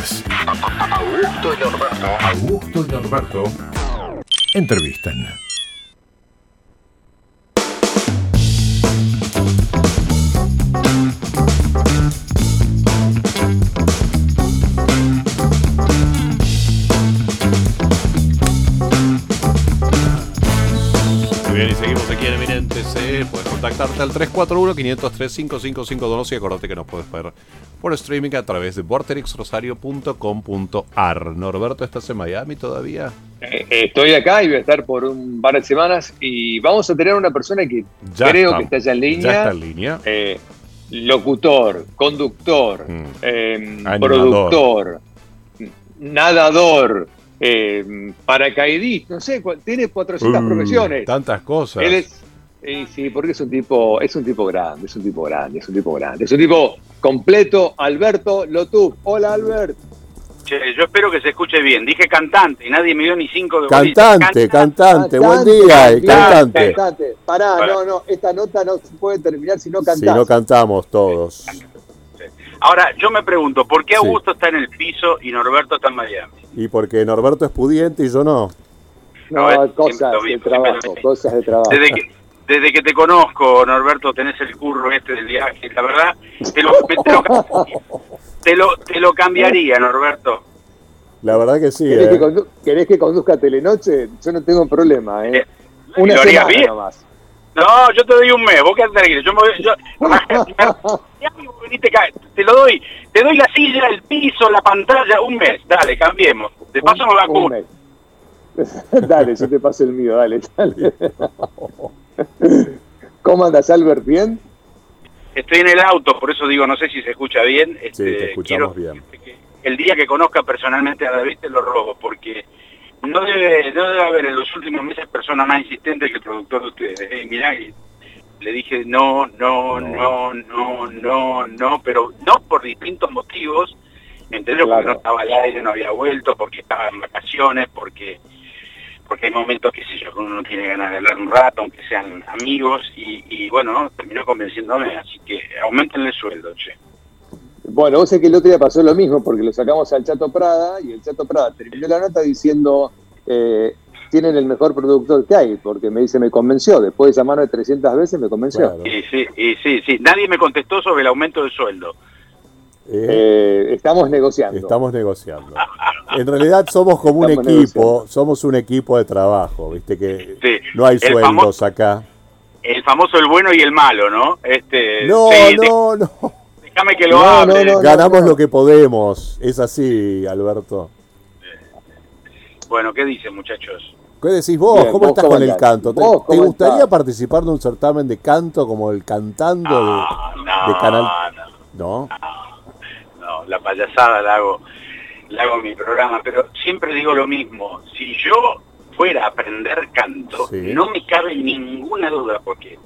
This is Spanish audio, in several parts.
Augusto y Norberto. Augusto y Norberto entrevistan. Puedes contactarte al 341-503-5552 y acordate que nos puedes ver por streaming a través de vorterixrosario.com.ar. Norberto, ¿estás en Miami todavía? Eh, estoy acá y voy a estar por un par de semanas y vamos a tener una persona que Ya creo está. que está ya en línea. Ya está en línea. Eh, locutor, conductor, Mm. eh, Animador. productor, nadador, eh, paracaidista, no sé, tiene 400 Uh, profesiones. Tantas cosas. Él es, y sí, porque es un tipo, es un tipo grande, es un tipo grande, es un tipo grande, es un tipo completo. Alberto Lotuf. Hola, Albert. Che, yo espero que se escuche bien. Dije cantante y nadie me dio ni cinco de bolita. Cantante, cantante, buen Cantante, día, eh, cantante, cantante. cantante. Pará, Pará. no, no, esta nota no se puede terminar si no Si cantás. no cantamos todos. Ahora, yo me pregunto, ¿por qué Sí. Augusto está en el piso y Norberto está en Miami? Y porque Norberto es pudiente y yo no. no, No, es cosas siempre lo de trabajo, cosas de trabajo. Desde que, desde que te conozco, Norberto, tenés el curro este del viaje. La verdad, te lo, te lo, te lo, te lo cambiaría, Norberto. La verdad que sí. ¿Querés, eh. que condu- querés que conduzca Telenoche? Yo no tengo problema, ¿eh? Eh, Una ¿lo harías semana bien? nomás. No, yo te doy un mes, vos quedate tranquilo. Yo me voy, yo, te lo doy, te doy la silla, el piso, la pantalla, un mes, dale, cambiemos. De paso me mes. dale, yo te paso el mío, dale, dale. ¿Cómo andas, Albert? ¿Bien? Estoy en el auto, por eso digo, no sé si se escucha bien. Sí, Este, te escuchamos quiero bien. que el día que conozca personalmente a David te lo robo, porque no debe, no debe haber en los últimos meses persona más insistente que el productor de ustedes. Eh, mirá, y le dije no, no, no, no, no, no, pero no por distintos motivos, entre ellos porque Claro. no estaba al aire, no había vuelto, porque estaba en vacaciones, porque porque hay momentos, sé yo, que uno no tiene ganas de hablar un rato, aunque sean amigos, y, y bueno, ¿no? terminó convenciéndome, así que aumenten el sueldo, che. Bueno, vos sé que el otro día pasó lo mismo, porque lo sacamos al Chato Prada, y el Chato Prada terminó la nota diciendo, eh, tienen el mejor productor que hay, porque me dice, me convenció, después de llamarme 300 veces me convenció. Claro. Y sí, y sí, sí, nadie me contestó sobre el aumento del sueldo. Eh, Eh, estamos negociando. estamos negociando. En realidad somos como un equipo, negociando. somos un equipo de trabajo, viste que Sí, no hay el sueldos famo- acá. El famoso el bueno y el malo, ¿no? Este, No, sí, de- no, no. déjame que lo No, hable. no, no. Ganamos lo que podemos. Es así, Alberto. Bueno, ¿qué dicen, muchachos? ¿Qué decís vos? Bien, ¿Cómo vos estás cómo con el canto? ¿Te, gustaría estás. participar de un certamen de canto como el cantando de, No, no, de Canal? no. La payasada la hago, la hago en mi programa, pero siempre digo lo mismo. Si yo fuera a aprender canto, Sí. no me cabe ninguna duda, porque,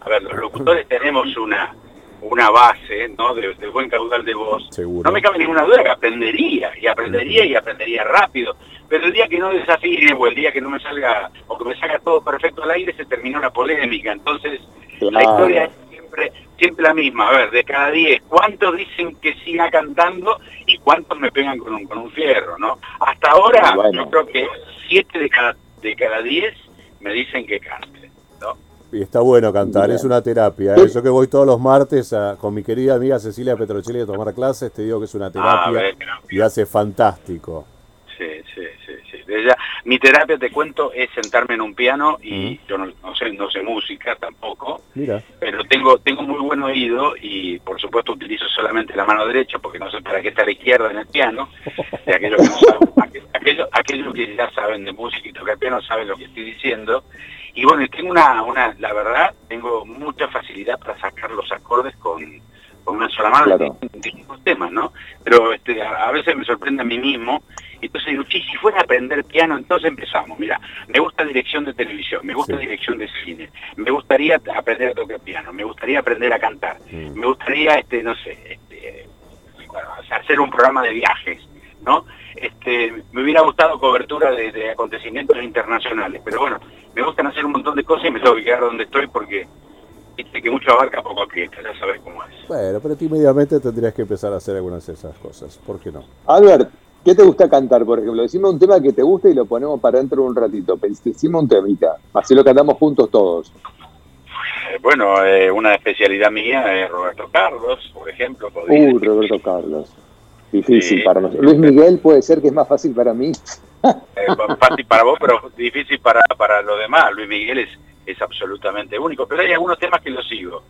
a ver, los locutores tenemos una una base, ¿no? De, de buen caudal de voz. Seguro. No me cabe ninguna duda que aprendería, y aprendería y aprendería rápido. Pero el día que no desafíe, o el día que no me salga, o que me salga todo perfecto al aire, se terminó la polémica. Entonces, la historia siempre, siempre la misma. A ver, de cada 10, ¿cuántos dicen que siga cantando y cuántos me pegan con un, con un fierro, no? Hasta ahora, Bueno. yo creo que 7 de cada, de cada 10 me dicen que cante, ¿no? Y está bueno cantar, Bien. es una terapia. ¿eh? Yo que voy todos los martes a- con mi querida amiga Cecilia Petrocelli a tomar clases, te digo que es una Ah, terapia y hace fantástico. Sí, sí. De ella- mi terapia, te cuento, es sentarme en un piano y yo no, no sé, no sé música tampoco, Mira, pero tengo tengo muy buen oído y por supuesto utilizo solamente la mano derecha porque no sé para qué está la izquierda en el piano. Y aquellos, que no saben- aqu- aquellos, aquellos que ya saben de música y tocar piano saben lo que estoy diciendo. Y bueno, tengo una, una, la verdad, tengo mucha facilidad para sacar los acordes con, con una sola mano Claro. distintos temas, ¿no? Pero este, a, a veces me sorprende a mí mismo. Y entonces digo, "Che, si fuera a aprender piano, entonces empezamos. Mira, me gusta dirección de televisión, me gusta Sí. dirección de cine, me gustaría aprender a tocar piano, me gustaría aprender a cantar, Mm. me gustaría, este, no sé, este, bueno, hacer un programa de viajes, ¿no? Este, me hubiera gustado cobertura de, de acontecimientos internacionales, pero bueno, me gustan hacer un montón de cosas y me tengo que quedar donde estoy porque Viste que mucho abarca poco aprieta, ya sabes cómo es. Bueno, pero tímidamente tendrías que empezar a hacer algunas de esas cosas. ¿Por qué no? Albert, ¿qué te gusta cantar, por ejemplo? Decime un tema que te guste y lo ponemos para dentro de un ratito. Decime un temita, así lo cantamos juntos todos. Eh, bueno, eh, una especialidad mía es Roberto Carlos, por ejemplo. podría Uh. Roberto Carlos. Difícil Sí. para nosotros. Luis Miguel puede ser que es más fácil para mí. Eh, fácil para vos, pero difícil para, para los demás. Luis Miguel es, es absolutamente único, pero hay algunos temas que los sigo.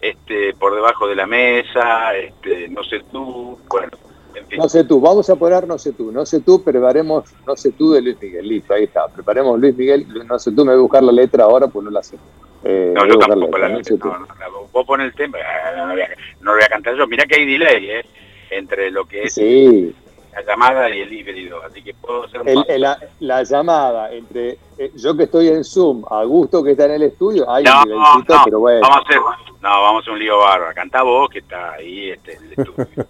Este, por debajo de la mesa, este, no sé tú, bueno, en fin. No sé tú, vamos a poner no sé tú, no sé tú, preparemos no sé tú de Luis Miguel. Listo, ahí está. Preparemos Luis Miguel, no sé tú, me voy a buscar la letra ahora, pues no la sé. Eh, No, yo tampoco la no sé no, no, no, Vos pones el tema, ah, no, lo voy a, no lo voy a cantar yo. Mirá que hay delay, ¿eh? Entre lo que es Sí, la llamada y el híbrido, así que puedo ser el- la, la llamada entre eh, yo que estoy en Zoom, a gusto que está en el estudio, hay No, un nivelcito, no, pero bueno. vamos a hacer, no, vamos a hacer un lío bárbaro. Cantá vos que está ahí este, en el estudio.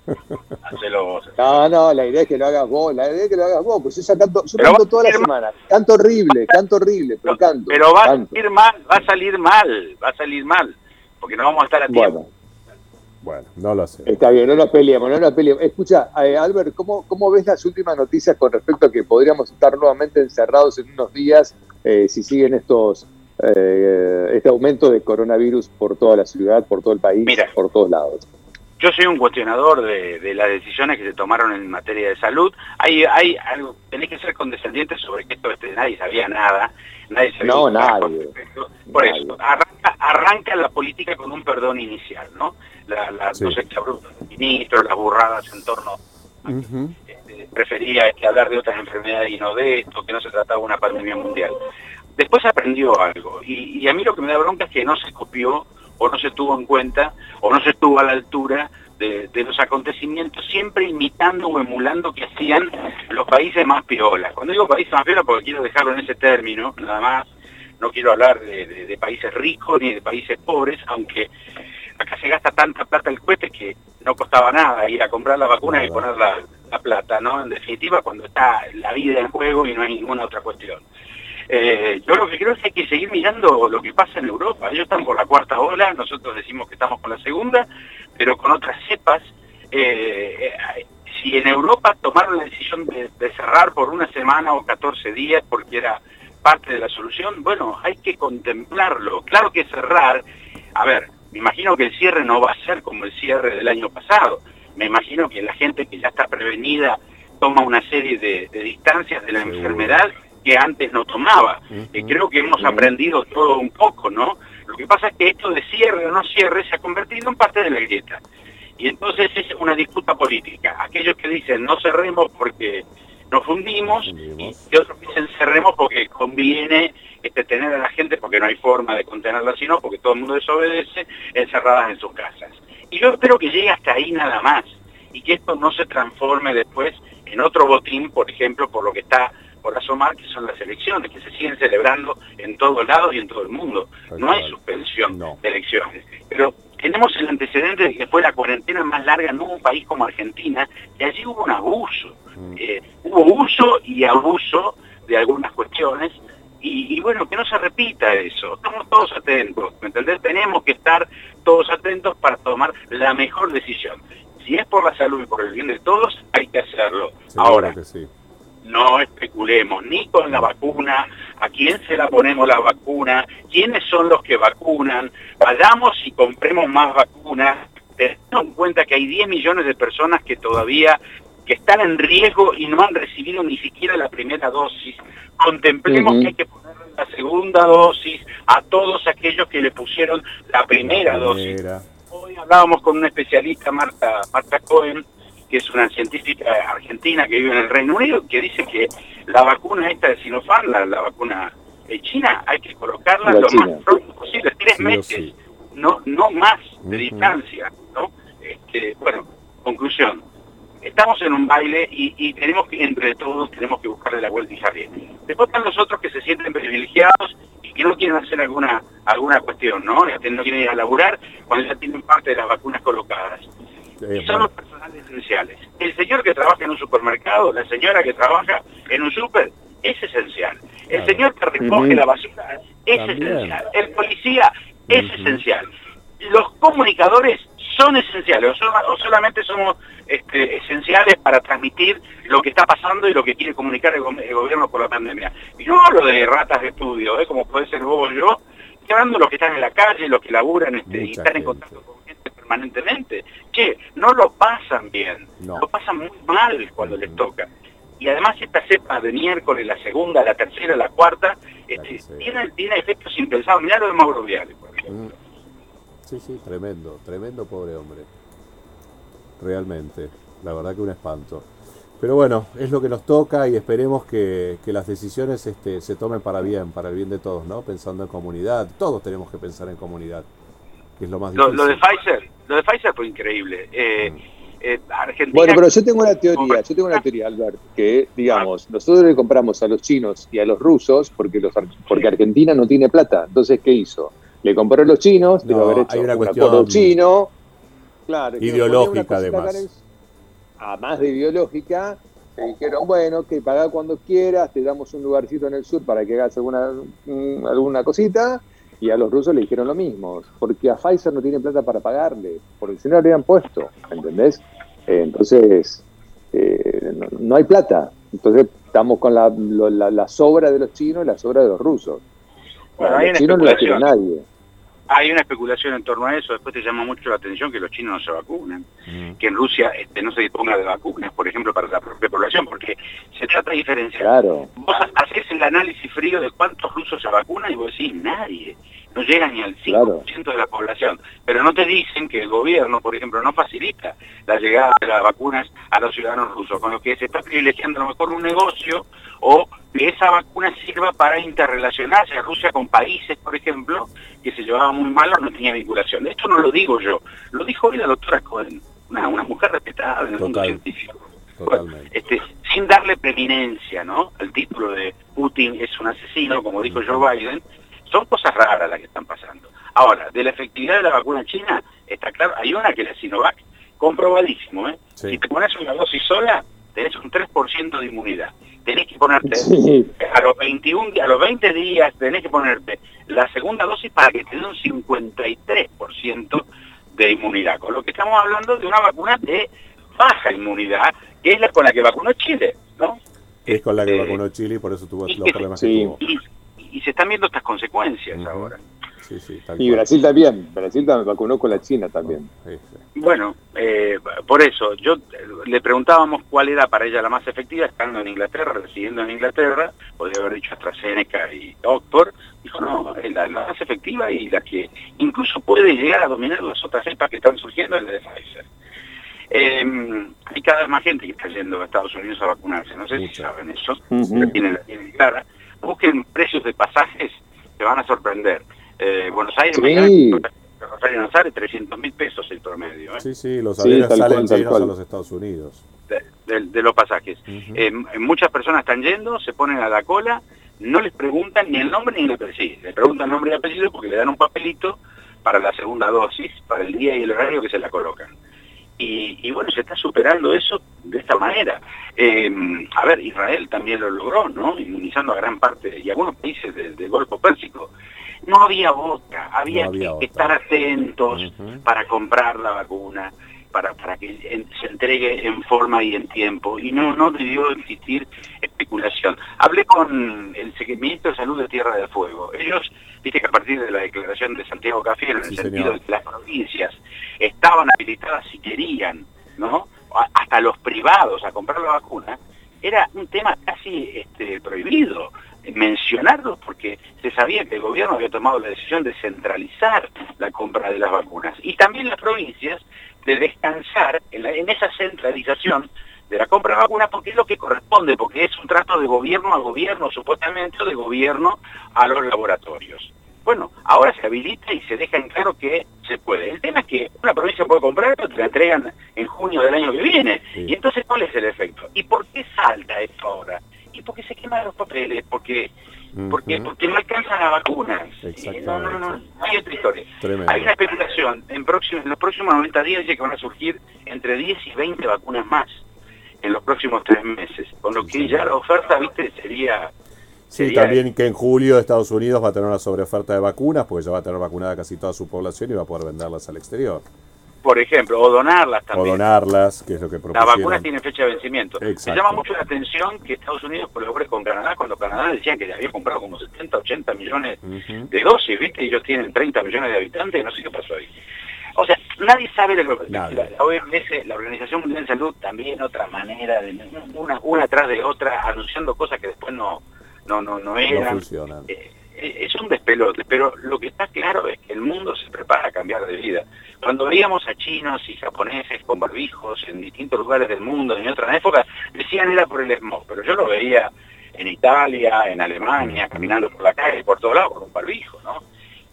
Hacelo vos. No, no, la idea es que lo hagas vos, la idea es que lo hagas vos, pues yo ya canto, yo Pero canto toda la semana, canto horrible, canto horrible, pero canto. Pero va a salir mal, va a salir mal, va a salir mal, porque no vamos a estar a tiempo. Bueno, Bueno, no lo sé. está bien, no nos peleemos, no nos peleemos. Escucha, eh, Albert, ¿cómo, ¿cómo ves las últimas noticias con respecto a que podríamos estar nuevamente encerrados en unos días eh, si siguen estos eh, este aumento de coronavirus por toda la ciudad, por todo el país, Mira. por todos lados? Yo soy un cuestionador de, de las decisiones que se tomaron en materia de salud. Hay, hay algo, tenés que ser condescendientes sobre que esto este, nadie sabía nada, nadie sabía No, carajo nadie. Por Nadie. eso, arranca, arranca la política con un perdón inicial, ¿no? La, la- Sí. Los exabruptos del ministro, las burradas en torno este, prefería hablar de otras enfermedades y no de esto, que no se trataba de una pandemia mundial. Después aprendió algo, y, y a mí lo que me da bronca es que no se copió, o no se tuvo en cuenta, o no se estuvo a la altura de, de los acontecimientos, siempre imitando o emulando que hacían los países más piolas. Cuando digo países más piolas, porque quiero dejarlo en ese término, nada más, no quiero hablar de, de- de países ricos ni de países pobres, aunque acá se gasta tanta plata el cohete que no costaba nada ir a comprar la vacuna y Nada. poner la, la plata, ¿no? En definitiva, cuando está la vida en juego y no hay ninguna otra cuestión. Eh, yo lo que creo es que hay que seguir mirando lo que pasa en Europa. Ellos están por la cuarta ola, nosotros decimos que estamos con la segunda, pero con otras cepas. Eh, si en Europa tomaron la decisión de, de cerrar por una semana o 14 días porque era parte de la solución, bueno, hay que contemplarlo. Claro que cerrar, a ver, me imagino que el cierre no va a ser como el cierre del año pasado. Me imagino que la gente que ya está prevenida toma una serie de, de distancias de la Seguro. enfermedad que antes no tomaba. Eh, creo que hemos aprendido todo un poco, ¿no? Lo que pasa es que esto de cierre o no cierre se ha convertido en parte de la grieta. Y entonces es una disputa política. Aquellos que dicen no cerremos porque nos fundimos, y otros que dicen cerremos porque conviene este, tener a la gente, porque no hay forma de contenerla sino porque todo el mundo desobedece, encerradas en sus casas. Y yo espero que llegue hasta ahí nada más, y que esto no se transforme después en otro botín, por ejemplo, por lo que está por asomar, que son las elecciones, que se siguen celebrando en todos lados y en todo el mundo. No hay suspensión No. de elecciones. Pero tenemos el antecedente de que fue la cuarentena más larga en un país como Argentina, y allí hubo un abuso. Mm. Eh, hubo uso y abuso de algunas cuestiones, y, y bueno, que no se repita eso. Estamos todos atentos, ¿me entendés? Tenemos que estar todos atentos para tomar la mejor decisión. Si es por la salud y por el bien de todos, hay que hacerlo. Seguro Ahora, que sí. No especulemos ni con la vacuna, a quién se la ponemos la vacuna, quiénes son los que vacunan, vayamos y compremos más vacunas, teniendo en cuenta que hay 10 millones de personas que todavía que están en riesgo y no han recibido ni siquiera la primera dosis. Contemplemos que hay que ponerle la segunda dosis a todos aquellos que le pusieron la primera dosis. Primera. Hoy hablábamos con una especialista, Marta, Marta Cohen, que es una científica argentina que vive en el Reino Unido, que dice que la vacuna esta de Sinopharm, la, la vacuna de China, hay que colocarla La lo china. más pronto posible, tres Sí meses, sí. no no más de distancia, ¿no? Este, bueno, conclusión, estamos en un baile y, y tenemos que, entre todos, tenemos que buscarle la vuelta y salir. Después están los otros que se sienten privilegiados y que no quieren hacer alguna alguna cuestión, ¿no? Este, No quieren ir a laburar cuando ya tienen parte de las vacunas colocadas. Eh, Y son los personales esenciales. El señor que trabaja en un supermercado, la señora que trabaja en un super, es esencial. El Claro. señor que recoge la basura es También. esencial. El policía es esencial. comunicadores son esenciales o, solamente somos este, esenciales para transmitir lo que está pasando y lo que quiere comunicar el, gobierno por la pandemia. Y no hablo de ratas de estudio, ¿eh? como puede ser vos o yo, estoy hablando de los que están en la calle, los que laburan este, y están en contacto con permanentemente, que no lo pasan bien, lo pasan muy mal cuando les toca. Y además esta cepa de miércoles, la segunda, la tercera, la cuarta, este, tiene, tiene efectos impensados. Mirá lo de Mauro Viale, por ejemplo. Mm. Sí, sí, tremendo, tremendo pobre hombre. Realmente, la verdad que un espanto. Pero bueno, es lo que nos toca y esperemos que, las decisiones este, se tomen para bien, para el bien de todos, ¿no? Pensando en comunidad. Todos tenemos que pensar en comunidad, que es lo más difícil. Lo, de Pfizer, lo de Pfizer fue increíble. Eh, mm. eh, bueno, pero yo tengo una teoría, yo tengo una teoría, Albert, que digamos, nosotros le compramos a los chinos y a los rusos porque los porque Argentina no tiene plata. Entonces, ¿qué hizo? le compró a los chinos, no, haber hecho hay una cuestión chino, claro, ideológica además. A más de ideológica, te dijeron, bueno, que paga cuando quieras, te damos un lugarcito en el sur para que hagas alguna, mm, alguna cosita, y a los rusos le dijeron lo mismo, porque a Pfizer no tiene plata para pagarle, porque si no le habían puesto, ¿entendés? Eh, entonces, eh, no, hay plata, entonces estamos con la, la, sobra de los chinos y la sobra de los rusos. Bueno, los chinos no la quiere nadie hay una especulación en torno a eso. Después te llama mucho la atención que los chinos no se vacunan, mm. que en Rusia este, no se disponga de vacunas, por ejemplo, para la propia población, porque se trata de diferenciar. Claro. Vos haces el análisis frío de cuántos rusos se vacunan y vos decís, nadie no llega ni al 5% de la población. Pero no te dicen que el gobierno, por ejemplo, no facilita la llegada de las vacunas a los ciudadanos rusos, con lo que se está privilegiando a lo mejor un negocio o que esa vacuna sirva para interrelacionarse a Rusia con países, por ejemplo, que se llevaban muy mal o no tenía vinculación. Esto no lo digo yo, lo dijo hoy la doctora Cohen, una, mujer respetada en el mundo científico. este, sin darle preeminencia ¿no? al título de Putin es un asesino, como dijo Joe Biden, son cosas raras las que están pasando. Ahora, de la efectividad de la vacuna china, está claro, hay una que es la Sinovac, comprobadísimo, ¿eh? Si te pones una dosis sola, tenés un 3% de inmunidad. Tenés que ponerte, a los 21 a los 20 días tenés que ponerte la segunda dosis para que te dé un 53% de inmunidad. Con lo que estamos hablando de una vacuna de baja inmunidad, que es la con la que vacunó Chile, ¿no? Es con la que este, vacunó Chile y por eso tuvo los problemas que tuvo y se están viendo estas consecuencias ahora. y Brasil también, Brasil también vacunó con la China también. Bueno, eh, por eso, yo le preguntábamos cuál era para ella la más efectiva, estando en Inglaterra, residiendo en Inglaterra, podría haber dicho AstraZeneca y Oxford, dijo no, la, la más efectiva y la que incluso puede llegar a dominar las otras cepas que están surgiendo es la de Pfizer. Eh, hay cada vez más gente que está yendo a Estados Unidos a vacunarse, no sé si saben eso, tienen, la tienen clara busquen precios de pasajes, se van a sorprender. Eh, Buenos Aires, sí. Rosario sale 300 mil pesos el promedio. ¿eh? Sí, sí, los aviones salen llenos a los Estados Unidos. De, los pasajes. Eh, muchas personas están yendo, se ponen a la cola, no les preguntan ni el nombre ni el apellido. Les preguntan el nombre y apellido porque le dan un papelito para la segunda dosis, para el día y el horario que se la colocan. Y, bueno, se está superando eso de esta manera. Eh, a ver, Israel también lo logró, ¿no? Inmunizando a gran parte, y algunos países del, Golfo Pérsico. No había otra, había, que estar atentos para comprar la vacuna, para, para que se entregue en forma y en tiempo, y no, no debió existir especulación. Hablé con el ministro de Salud de Tierra del Fuego. Ellos, viste que a partir de la declaración de Santiago Café, en el sentido de que las provincias estaban habilitadas si querían, ¿no? Hasta los privados a comprar la vacuna, era un tema casi este, prohibido mencionarlo porque se sabía que el gobierno había tomado la decisión de centralizar la compra de las vacunas. Y también las provincias de descansar en, esa centralización de la compra de vacunas porque es lo que corresponde, porque es un trato de gobierno a gobierno, supuestamente, o de gobierno a los laboratorios. Bueno, ahora se habilita y se deja en claro que se puede. El tema es que una provincia puede comprar, pero te la entregan en junio del año que viene. Y entonces, ¿cuál es el efecto? ¿Y por qué salta esto ahora? Y porque se queman los papeles, porque porque, porque no alcanzan las vacunas. No, no, no, hay otra historia. Hay una especulación. En, próximos, en los próximos 90 días dice que van a surgir entre 10 y 20 vacunas más en los próximos tres meses. Con lo que ya la oferta, viste, sería Sí, también que en julio Estados Unidos va a tener una sobreoferta de vacunas, porque ya va a tener vacunada casi toda su población y va a poder venderlas al exterior. por ejemplo, o donarlas O también. donarlas, que es lo que Las propusieron. vacunas tienen fecha de vencimiento. Exacto. Me llama mucho la atención que Estados Unidos colabore con Canadá cuando Canadá decían que le había comprado como 70, 80 millones de dosis, ¿viste? Y ellos tienen 30 millones de habitantes, no sé qué pasó ahí. O sea, nadie sabe lo que la OMS, la Organización Mundial de Salud, también otra manera, de una, una tras de otra, anunciando cosas que después no, no, no, no No eran. funcionan. Eh, eh, es un despelote, pero lo que está claro es que el mundo se prepara a cambiar de vida. Cuando veíamos a chinos y japoneses con barbijos en distintos lugares del mundo en otras épocas, decían era por el smog, pero yo lo veía en Italia, en Alemania, caminando por la calle, por todos lados, con un barbijo, ¿no?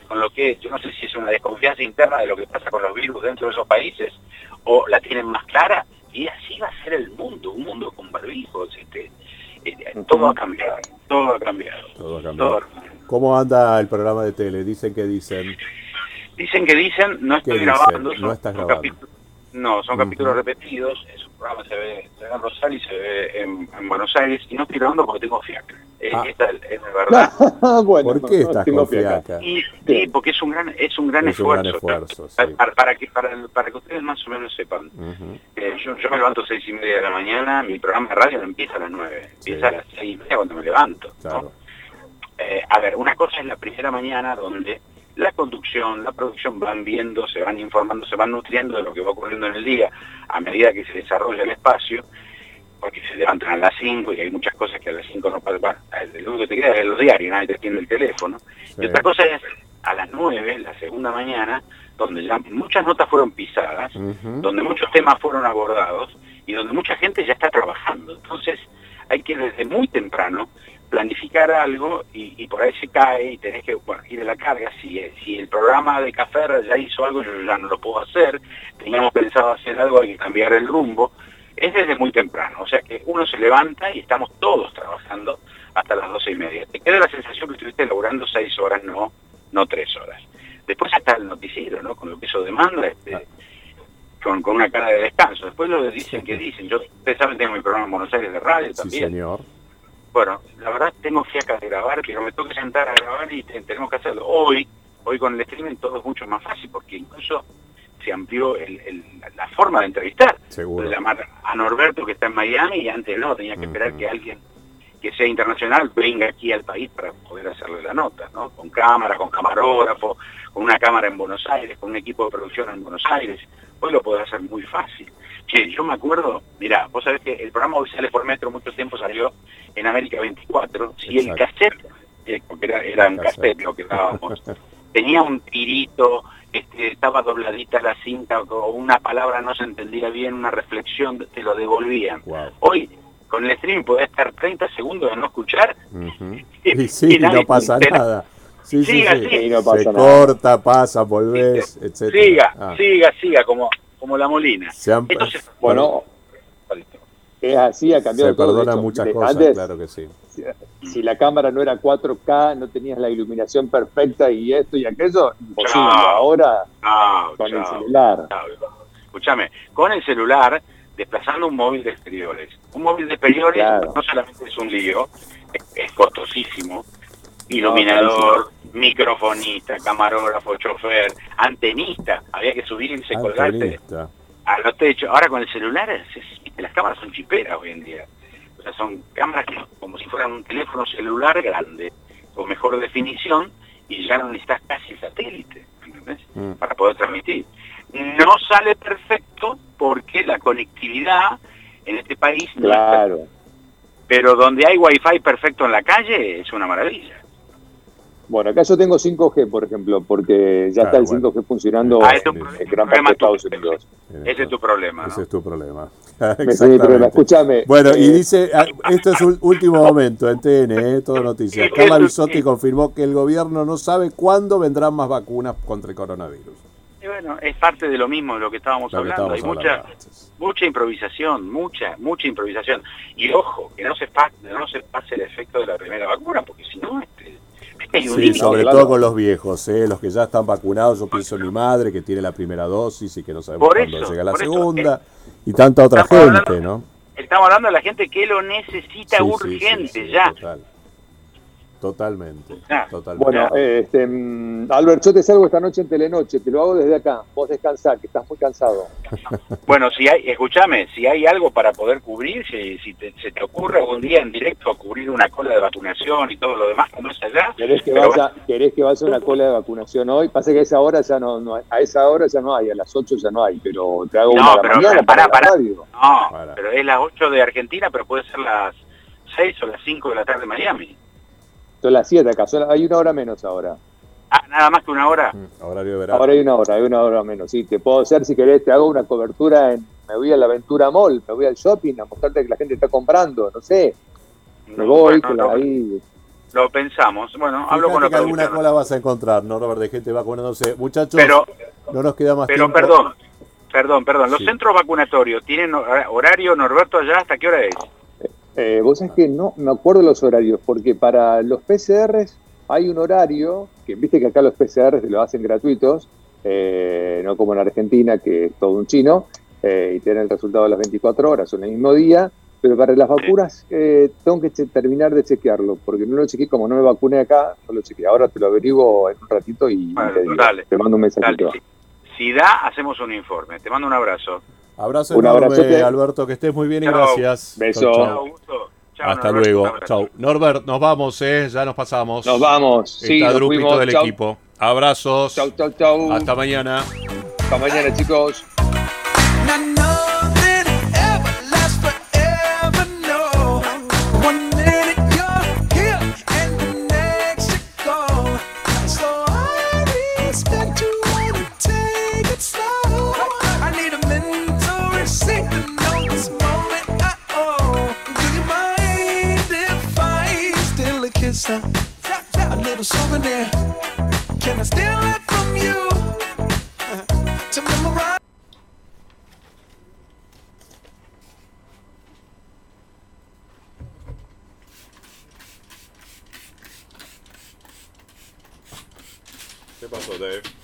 Con lo que yo no sé si es una desconfianza interna de lo que pasa con los virus dentro de esos países, o la tienen más clara, y así va a ser el mundo, un mundo con barbijos, este, todo ha cambiado, todo ha cambiado. Todo ha Todo cambiado. cambiado. ¿Cómo anda el programa de tele? Dicen que dicen. Dicen que dicen, no ¿Qué estoy dicen? grabando, No estás grabando. No, son Ujú. capítulos repetidos, es un programa se ve, se ve en Rosario y se ve en, en Buenos Aires, y no estoy grabando porque tengo fiacre. Eh, Ah. Esta es, la verdad. bueno, ¿Por qué estás tengo con fiaca. fiaca? Y, sí, porque es un gran, es un gran Es un esfuerzo. gran esfuerzo, sí. para, para que, para, para que ustedes más o menos sepan. Eh, yo, yo me levanto a seis y media de la mañana, mi programa de radio no empieza a las nueve, Sí. empieza a las seis y media cuando me levanto. ¿no? Eh, a ver, una cosa es la primera mañana donde la conducción, la producción van viendo, se van informando, se van nutriendo de lo que va ocurriendo en el día a medida que se desarrolla el espacio, porque se levantan a las 5 y hay muchas cosas que a las 5 no pasan. Bueno, lo único que te queda es los diarios, nadie te atiende el teléfono. Sí. Y otra cosa es a las 9, la segunda mañana, donde ya muchas notas fueron pisadas, donde muchos temas fueron abordados y donde mucha gente ya está trabajando. Entonces hay que desde muy temprano planificar algo y, y por ahí se cae y tenés que bueno, ir a la carga. Si, si el programa de Café ya hizo algo, yo ya no lo puedo hacer. Teníamos pensado hacer algo, hay que cambiar el rumbo. Es desde muy temprano, o sea que uno se levanta y estamos todos trabajando hasta las doce y media. Te queda la sensación que estuviste laburando seis horas, no, no tres horas. Después está el noticiero, ¿no? Con lo que eso demanda, este, con, con una cara de descanso. Después lo dicen que dicen. Yo, ustedes saben, tengo mi programa en Buenos Aires de radio Sí, también. señor. Bueno, la verdad tengo fiaca de grabar, pero me tengo que sentar a grabar y te- tenemos que hacerlo. Hoy, hoy con el streaming todo es mucho más fácil porque incluso se amplió el- el- la forma de entrevistar. Seguro. De llamar a Norberto que está en Miami y antes no, tenía que esperar que alguien que sea internacional venga aquí al país para poder hacerle la nota, ¿no? Con cámara, con camarógrafo, con una cámara en Buenos Aires, con un equipo de producción en Buenos Aires. Hoy lo podés hacer muy fácil. Che, yo me acuerdo, mira, vos sabés que el programa hoy sale por metro, mucho tiempo salió en América 24, si el cassette, eh, porque era, era un Cassette. lo que dábamos, tenía un tirito, este, estaba dobladita la cinta, o una palabra no se entendía bien, una reflexión, te lo devolvían. Wow. Hoy, con el streaming podés estar 30 segundos de no escuchar. Y- Y sí, y no pasa nada. Sí, sí, Siga, sí. siga. Se nada. corta, pasa, volvés, etcétera. Siga, Ah, siga, siga, como, como la molina. Se han- Entonces, Bueno, es así, ha cambiado se todo. hecho. muchas De- cosas, antes, claro que sí. si, si la cámara no era 4K, no tenías la iluminación perfecta y esto y aquello, imposible. Chao. Ahora, Ah, con el celular. Escúchame, con el celular, desplazando un móvil de exteriores. Un móvil de exteriores Claro. no solamente es un lío, es, es costosísimo. Iluminador, microfonista, camarógrafo, chofer, antenista. Había que subirse, colgarse a los techos. Ahora con el celular, las cámaras son chiperas hoy en día. O sea, son cámaras que, como si fueran un teléfono celular grande, con mejor definición, y ya no necesitas casi satélite, ¿entendés? Mm. Para poder transmitir. No sale perfecto porque la conectividad en este país no es Claro. pero donde hay wifi perfecto en la calle es una maravilla. Bueno, acá yo tengo 5G, por ejemplo, porque ya Claro, está el bueno. 5G funcionando Ah, en gran parte de Estados. Unidos. Ese es tu problema, ¿no? Ese es tu problema. Escúchame. Bueno, y eh, dice, esto es un último momento en TN, eh, todo noticias. Carla Bisotti confirmó que el gobierno no sabe cuándo vendrán más vacunas contra el coronavirus. Y bueno, es parte de lo mismo de lo que estábamos Lo que hablando. Hay mucha mucha improvisación, mucha mucha improvisación. Y ojo, que no se pase, no se pase el efecto de la primera vacuna, porque si no, Sí, sobre claro. todo con los viejos, ¿eh? los que ya están vacunados. Yo pienso en mi madre que tiene la primera dosis y que no sabemos Por cuándo eso, llega la eso, segunda. Y tanta otra estamos gente, hablando- ¿no? Estamos hablando de la gente que lo necesita Sí, sí, urgente sí, sí, ya. total. Totalmente, Ah, totalmente. Bueno, eh, este, mm, Albert, yo te salgo esta noche en Telenoche, te lo hago desde acá. Vos descansá, que estás muy cansado. Bueno, si hay, escúchame, si hay algo para poder cubrir, si, si te- se te ocurre algún día en directo a cubrir una cola de vacunación y todo lo demás, como es allá, ¿Querés que, Pero vaya, ¿Querés que vaya a una cola de vacunación hoy? Pasa que a esa hora ya no, a esa hora ya no hay, a las 8 ya no hay, pero te hago No, una la pero mañana para radio. no, Para. pero es las 8 de Argentina, pero puede ser las 6 o las 5 de la tarde de Miami. Son las 7 acá, son- hay una hora menos ahora. Ah, nada más que una hora. Mm, Horario de verano. Ahora hay una hora, hay una hora menos. Sí, te puedo hacer si querés, te hago una cobertura en. Me voy a la Aventura Mall, me voy al shopping a mostrarte que la gente está comprando, no sé. Me No, voy, bueno, lo, ahí. lo pensamos. Bueno, hablo Fíjate con la que alguna cola vas a encontrar, ¿no, Robert? De gente vacunándose. Muchachos, Pero, no nos queda más pero tiempo. perdón, perdón, perdón. ¿Los Sí. centros vacunatorios tienen hor- horario, Norberto, allá? ¿Hasta qué hora es? Eh, Vos sabés que no me acuerdo los horarios, porque para los PCRs hay un horario, que viste que acá los PCRs lo hacen gratuitos, eh, no como en Argentina, que es todo un chino, eh, y tienen el resultado a las 24 horas o en el mismo día, pero para las vacunas eh, tengo que terminar de chequearlo, porque no lo chequeé, como no me vacuné acá, no lo chequeé. Ahora te lo averiguo en un ratito y Bueno, te, digo. dale. te mando un mensajito. Si da, hacemos un informe. Te mando un abrazo. Abrazo Un enorme, abrazote. Alberto, que estés muy bien y gracias. Beso. Chau, chau. Chao, gusto. Chao, Hasta luego. Chau. Norbert, nos vamos, ¿eh? Ya nos pasamos. Nos vamos. Sí, Está Drupito fuimos. del Chau. equipo. Abrazos. Chau, chau, chau. Hasta mañana. Hasta mañana, chicos. Steal a little souvenir. Can I steal it from you? To memorize. ¿Qué pasó, Dave?